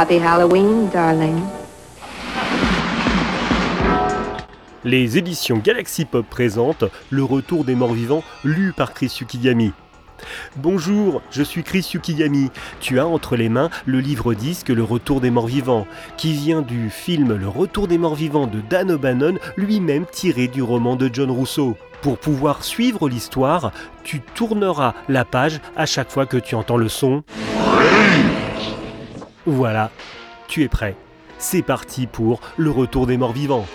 Happy Halloween, darling. Les éditions Galaxy Pop présentent Le Retour des Morts Vivants, lu par Chris Yukigami. Bonjour, je suis Chris Yukigami. Tu as entre les mains le livre disque Le Retour des Morts Vivants, qui vient du film Le Retour des Morts Vivants de Dan O'Bannon, lui-même tiré du roman de John Rousseau. Pour pouvoir suivre l'histoire, tu tourneras la page à chaque fois que tu entends le son. Voilà, tu es prêt. C'est parti pour Le Retour des Morts Vivants.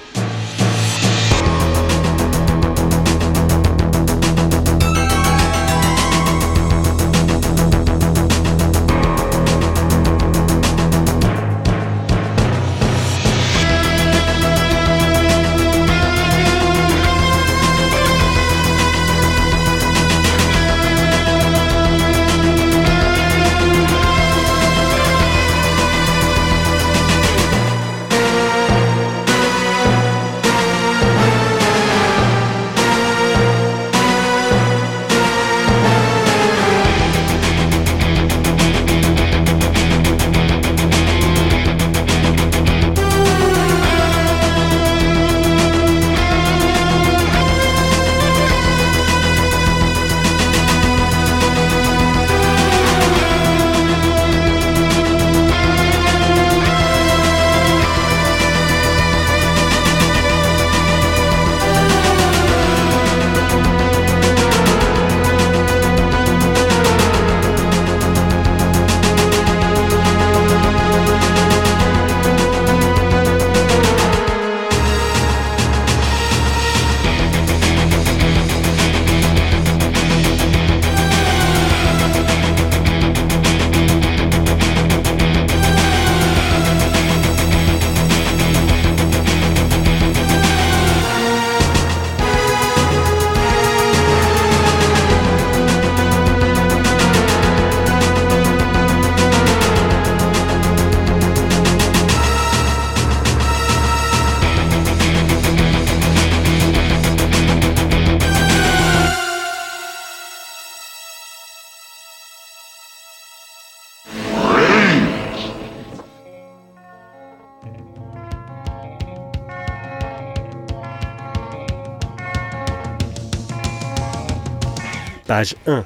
Page 1.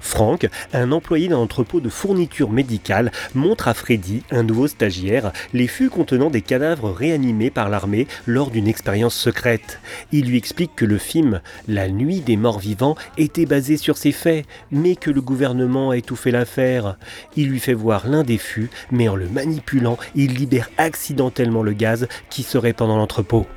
Franck, un employé d'un entrepôt de fournitures médicales, montre à Freddy, un nouveau stagiaire, les fûts contenant des cadavres réanimés par l'armée lors d'une expérience secrète. Il lui explique que le film La nuit des morts vivants était basé sur ces faits, mais que le gouvernement a étouffé l'affaire. Il lui fait voir l'un des fûts, mais en le manipulant, il libère accidentellement le gaz qui se répand dans l'entrepôt.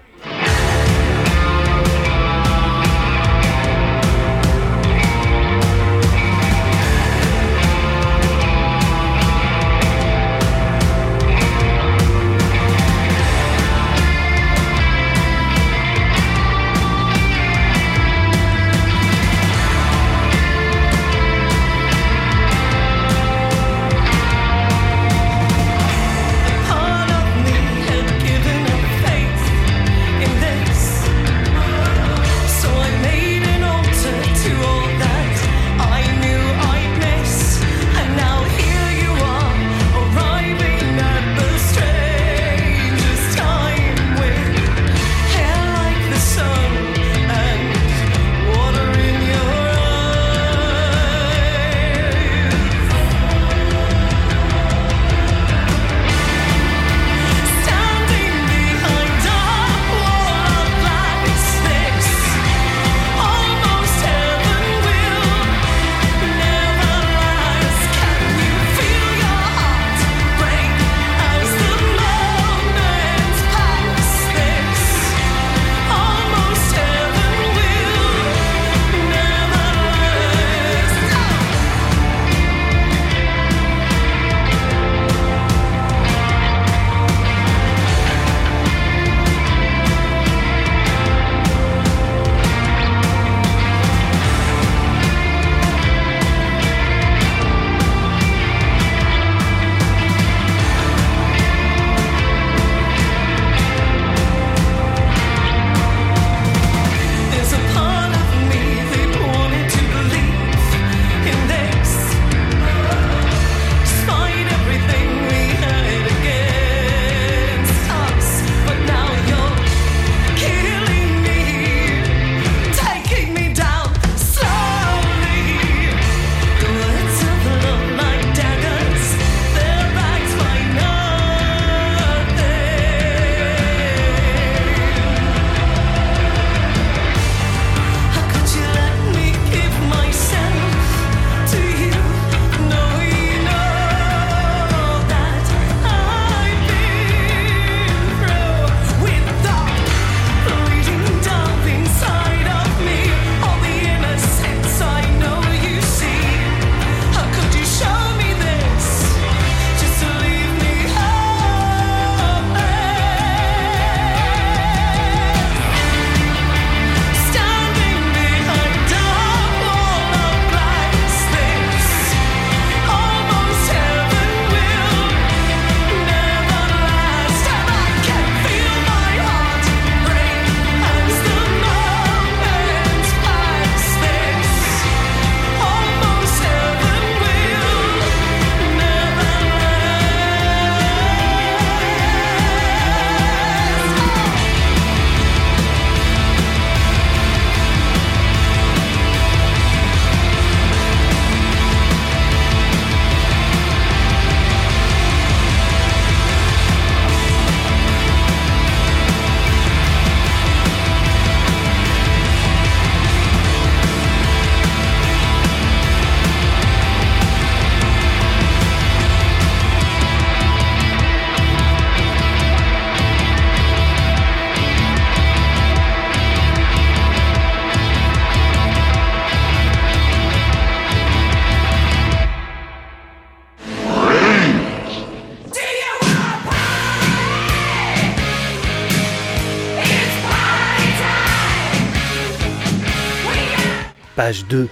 Page 2.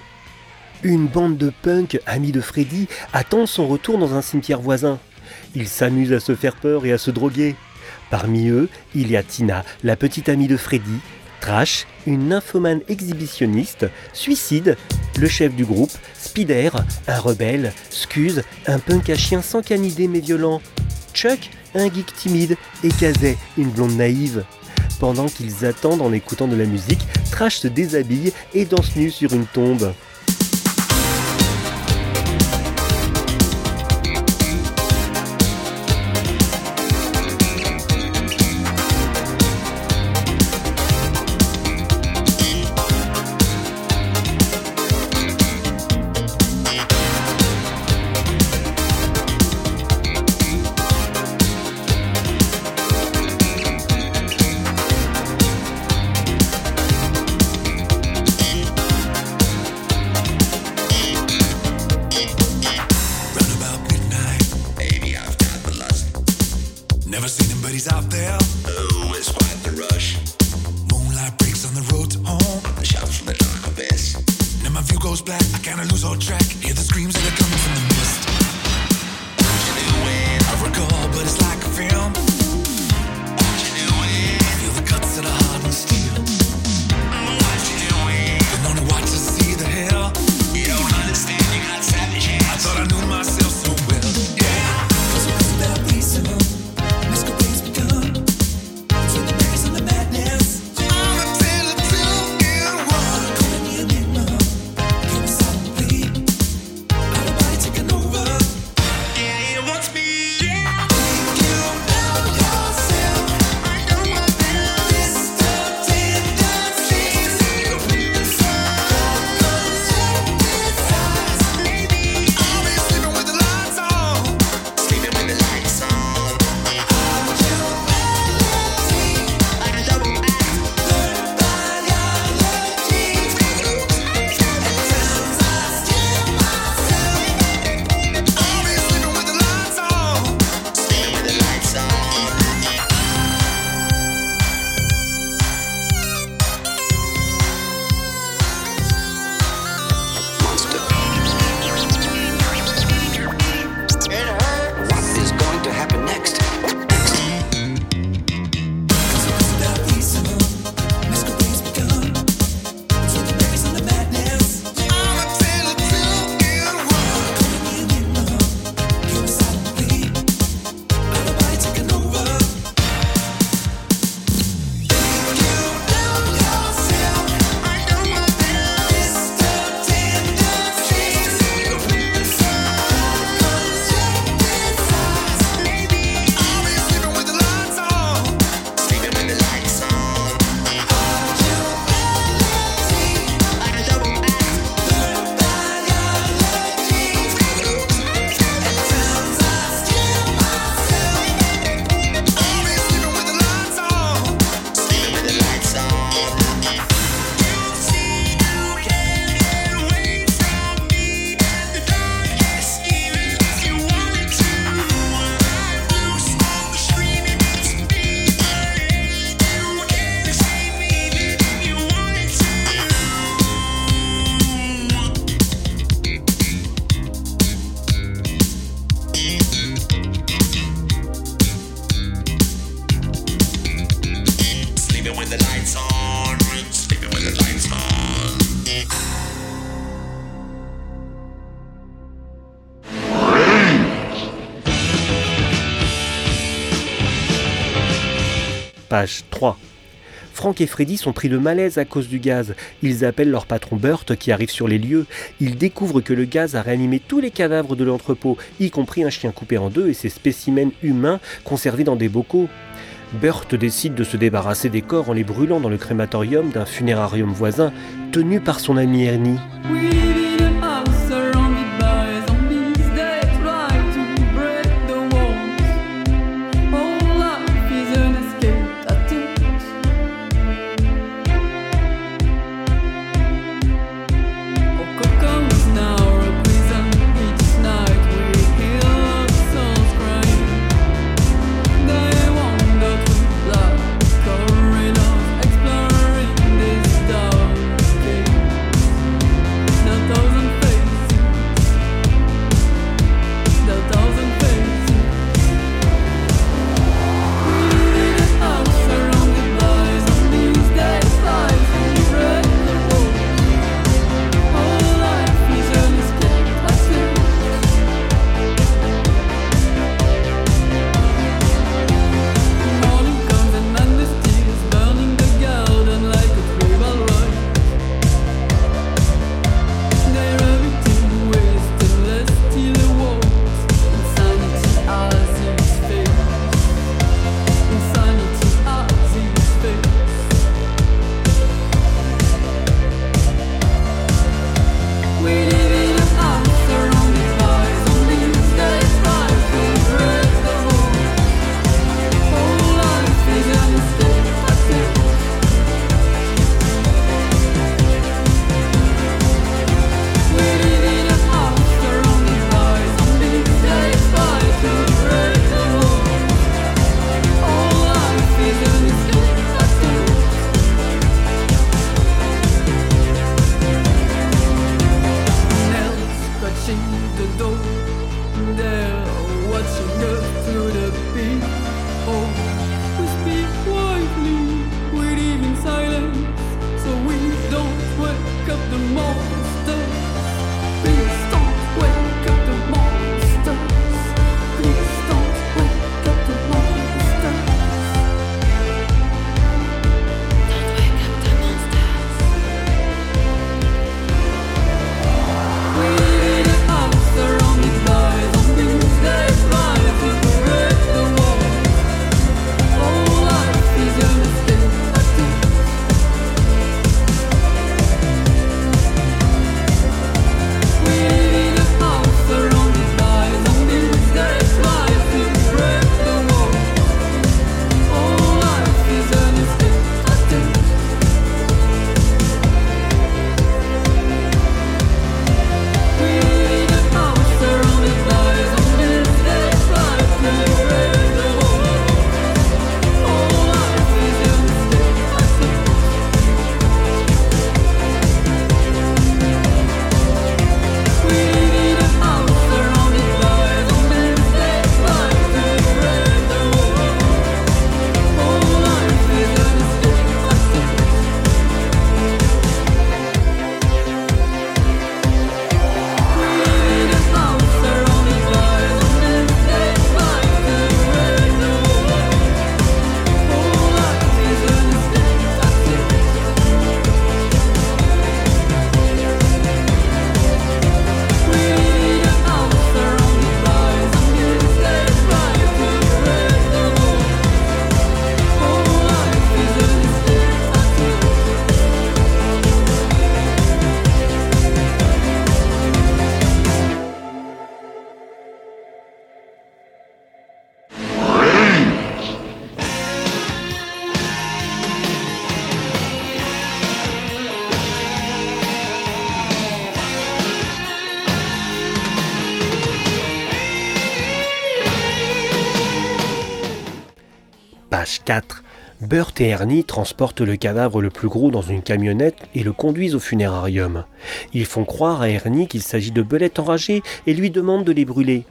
Une bande de punks, amis de Freddy, attend son retour dans un cimetière voisin. Ils s'amusent à se faire peur et à se droguer. Parmi eux, il y a Tina, la petite amie de Freddy, Trash, une nymphomane exhibitionniste, Suicide, le chef du groupe, Spider, un rebelle, Scuse, un punk à chien sans canidé mais violent, Chuck, un geek timide, et Kazay, une blonde naïve. Pendant qu'ils attendent en écoutant de la musique, Trash se déshabille et danse nu sur une tombe. Page 3. Frank et Freddy sont pris de malaise à cause du gaz. Ils appellent leur patron Burt qui arrive sur les lieux. Ils découvrent que le gaz a réanimé tous les cadavres de l'entrepôt, y compris un chien coupé en deux et ses spécimens humains conservés dans des bocaux. Burt décide de se débarrasser des corps en les brûlant dans le crématorium d'un funérarium voisin tenu par son ami Ernie. 4. Burt et Ernie transportent le cadavre le plus gros dans une camionnette et le conduisent au funérarium. Ils font croire à Ernie qu'il s'agit de belettes enragées et lui demandent de les brûler.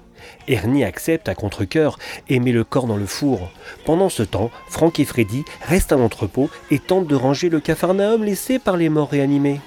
Ernie accepte à contre-coeur et met le corps dans le four. Pendant ce temps, Frank et Freddy restent à l'entrepôt et tentent de ranger le cafarnaum laissé par les morts réanimés.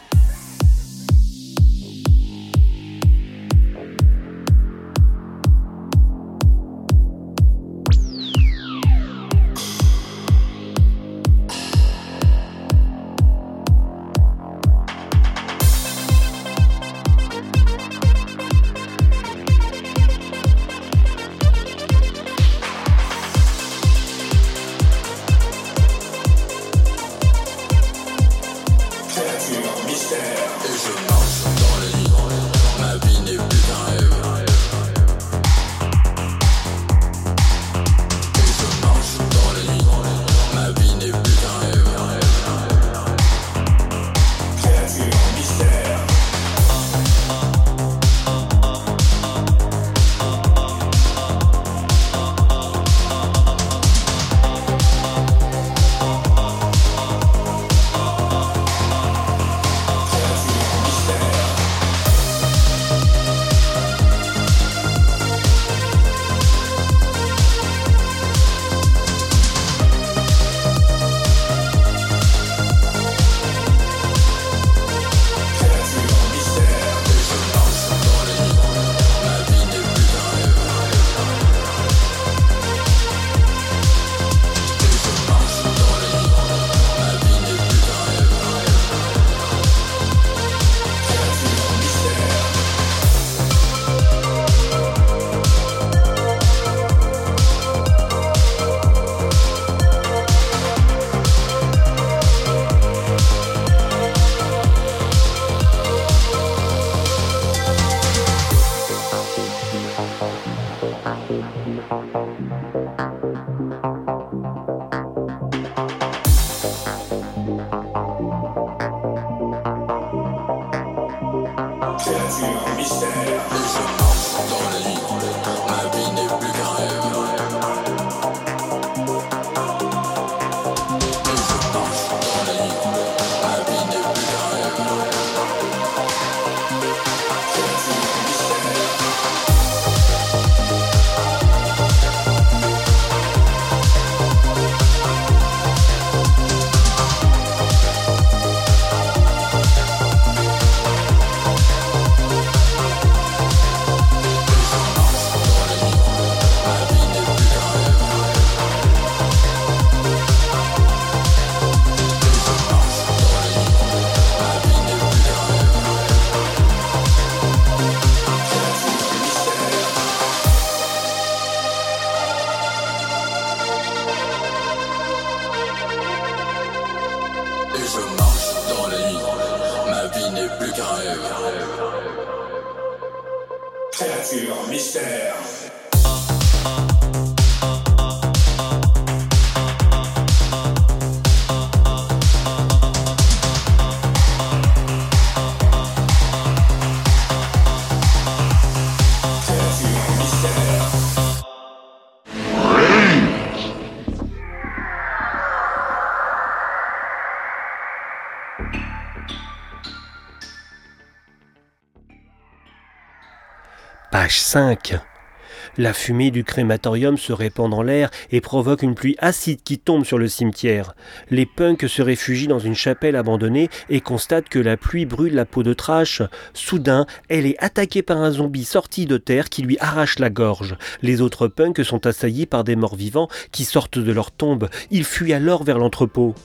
La fumée du crématorium se répand dans l'air et provoque une pluie acide qui tombe sur le cimetière. Les punks se réfugient dans une chapelle abandonnée et constatent que la pluie brûle la peau de trash. Soudain, elle est attaquée par un zombie sorti de terre qui lui arrache la gorge. Les autres punks sont assaillis par des morts vivants qui sortent de leur tombe. Ils fuient alors vers l'entrepôt.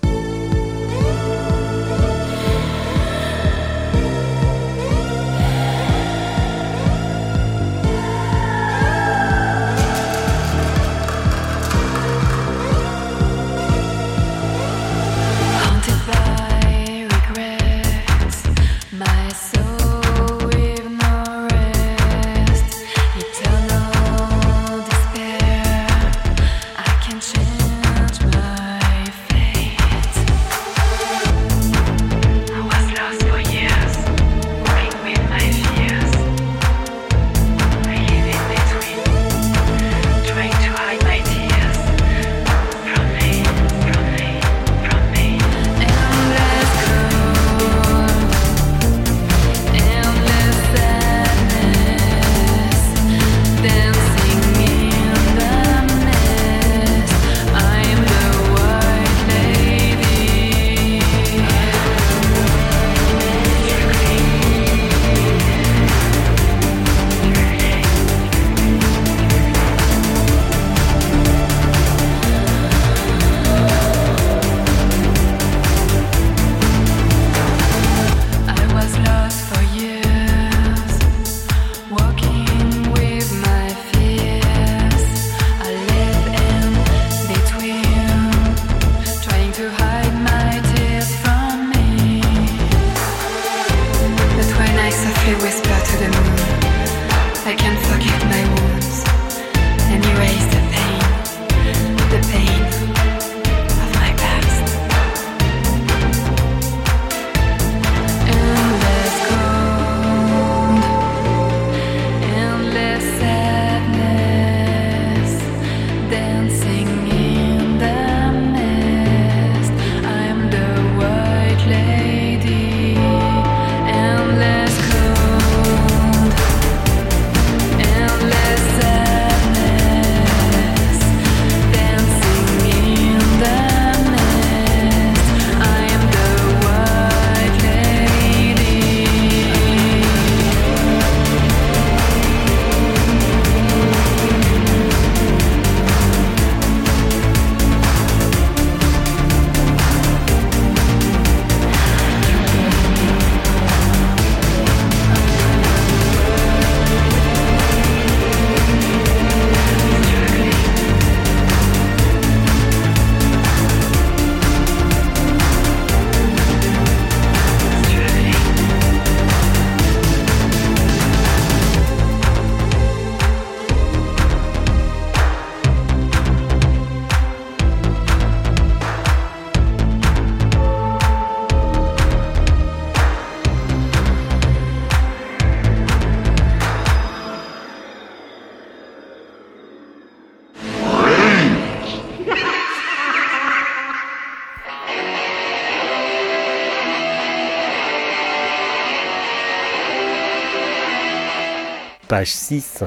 Page 6.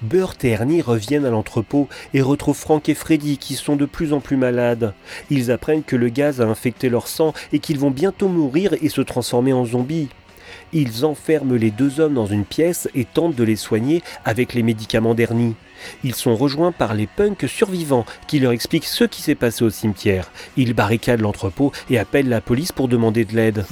Burt et Ernie reviennent à l'entrepôt et retrouvent Frank et Freddy qui sont de plus en plus malades. Ils apprennent que le gaz a infecté leur sang et qu'ils vont bientôt mourir et se transformer en zombies. Ils enferment les deux hommes dans une pièce et tentent de les soigner avec les médicaments d'Ernie. Ils sont rejoints par les punks survivants qui leur expliquent ce qui s'est passé au cimetière. Ils barricadent l'entrepôt et appellent la police pour demander de l'aide.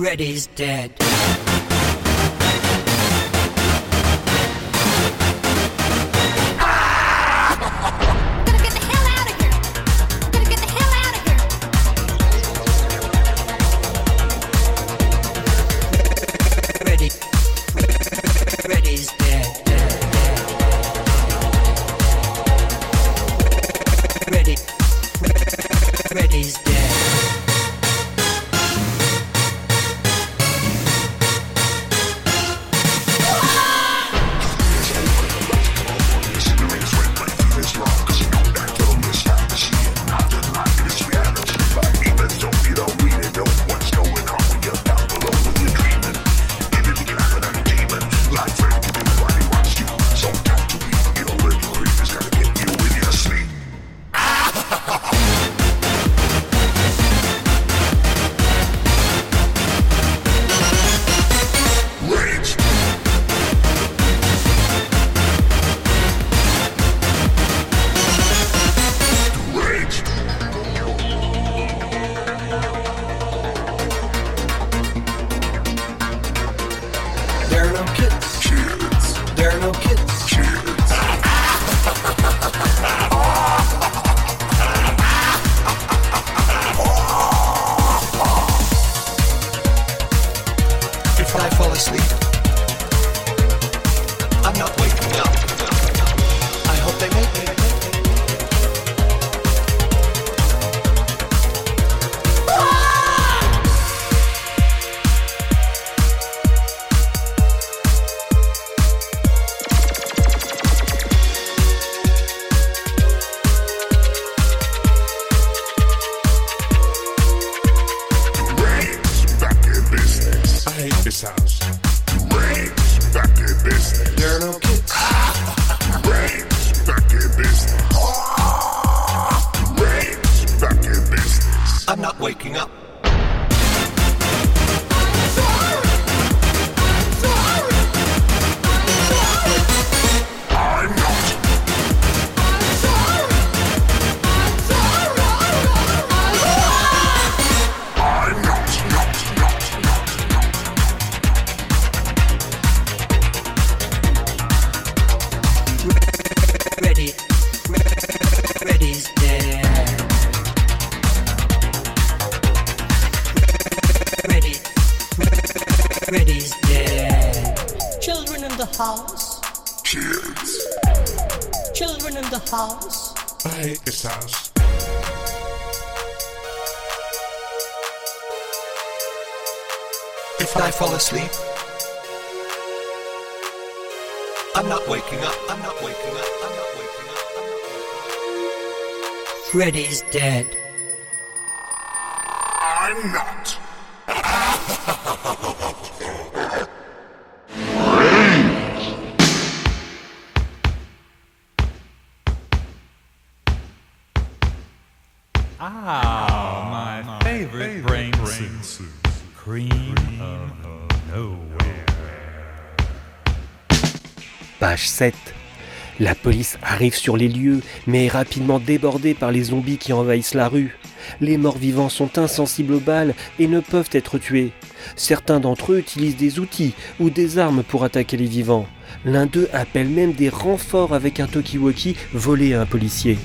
In the house. I hate this house. If I fall asleep, I'm not waking up. I'm not waking up. I'm not waking up. I'm not waking up. Freddy's dead. I'm not. Page 7. La police arrive sur les lieux, mais est rapidement débordée par les zombies qui envahissent la rue. Les morts vivants sont insensibles aux balles et ne peuvent être tués. Certains d'entre eux utilisent des outils ou des armes pour attaquer les vivants. L'un d'eux appelle même des renforts avec un talkie-walkie volé à un policier.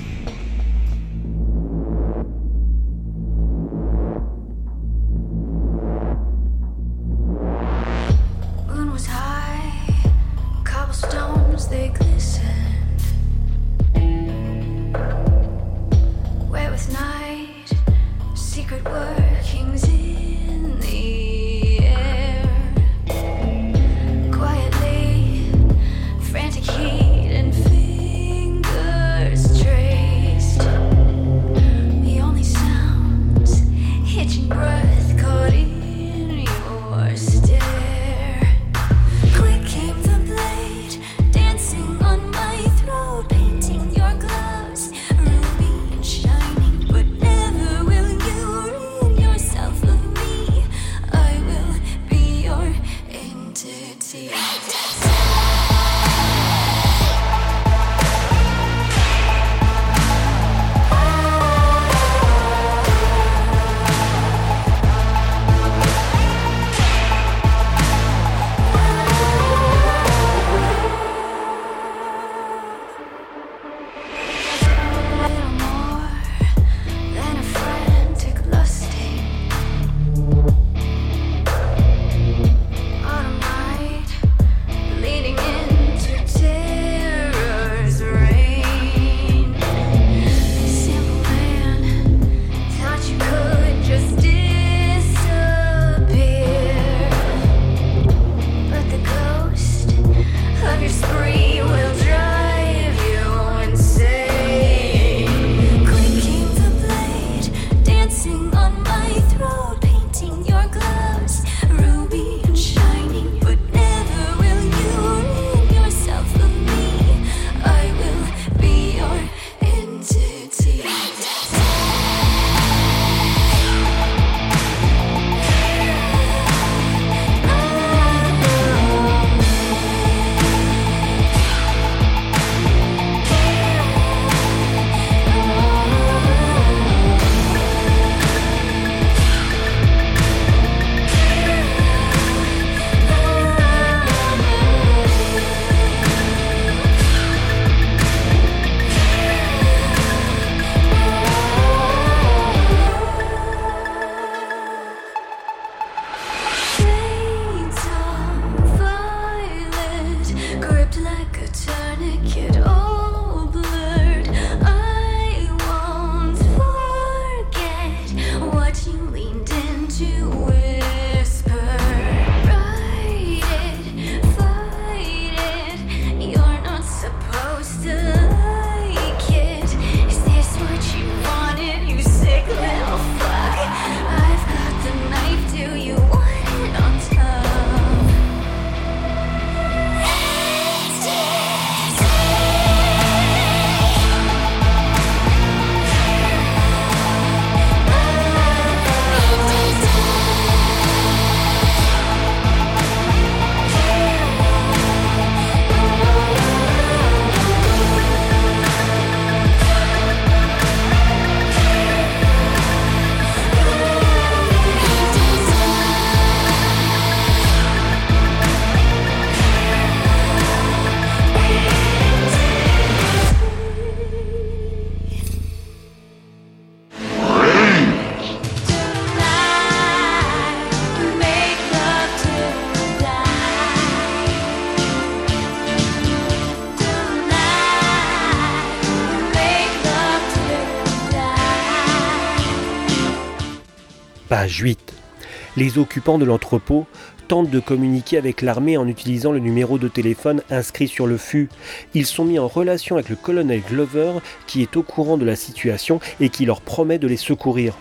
Les occupants de l'entrepôt tentent de communiquer avec l'armée en utilisant le numéro de téléphone inscrit sur le fût. Ils sont mis en relation avec le colonel Glover qui est au courant de la situation et qui leur promet de les secourir.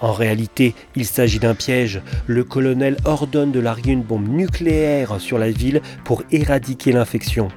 En réalité, il s'agit d'un piège. Le colonel ordonne de larguer une bombe nucléaire sur la ville pour éradiquer l'infection.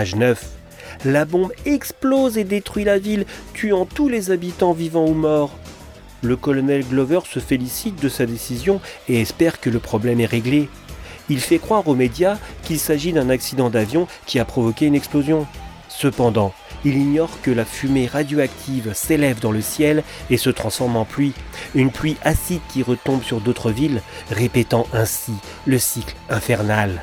Page 9. La bombe explose et détruit la ville, tuant tous les habitants vivants ou morts. Le colonel Glover se félicite de sa décision et espère que le problème est réglé. Il fait croire aux médias qu'il s'agit d'un accident d'avion qui a provoqué une explosion. Cependant, il ignore que la fumée radioactive s'élève dans le ciel et se transforme en pluie, une pluie acide qui retombe sur d'autres villes, répétant ainsi le cycle infernal.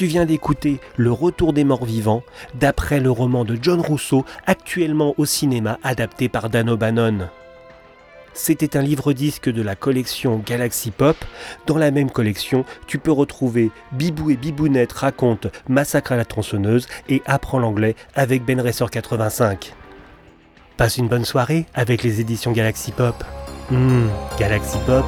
Tu viens d'écouter Le Retour des morts vivants, d'après le roman de John Rousseau, actuellement au cinéma, adapté par Dan O'Bannon. C'était un livre-disque de la collection Galaxy Pop. Dans la même collection, tu peux retrouver Bibou et Bibounette racontent Massacre à la tronçonneuse et Apprends l'anglais avec Ben Ressort 85. Passe une bonne soirée avec les éditions Galaxy Pop. Hmm, Galaxy Pop.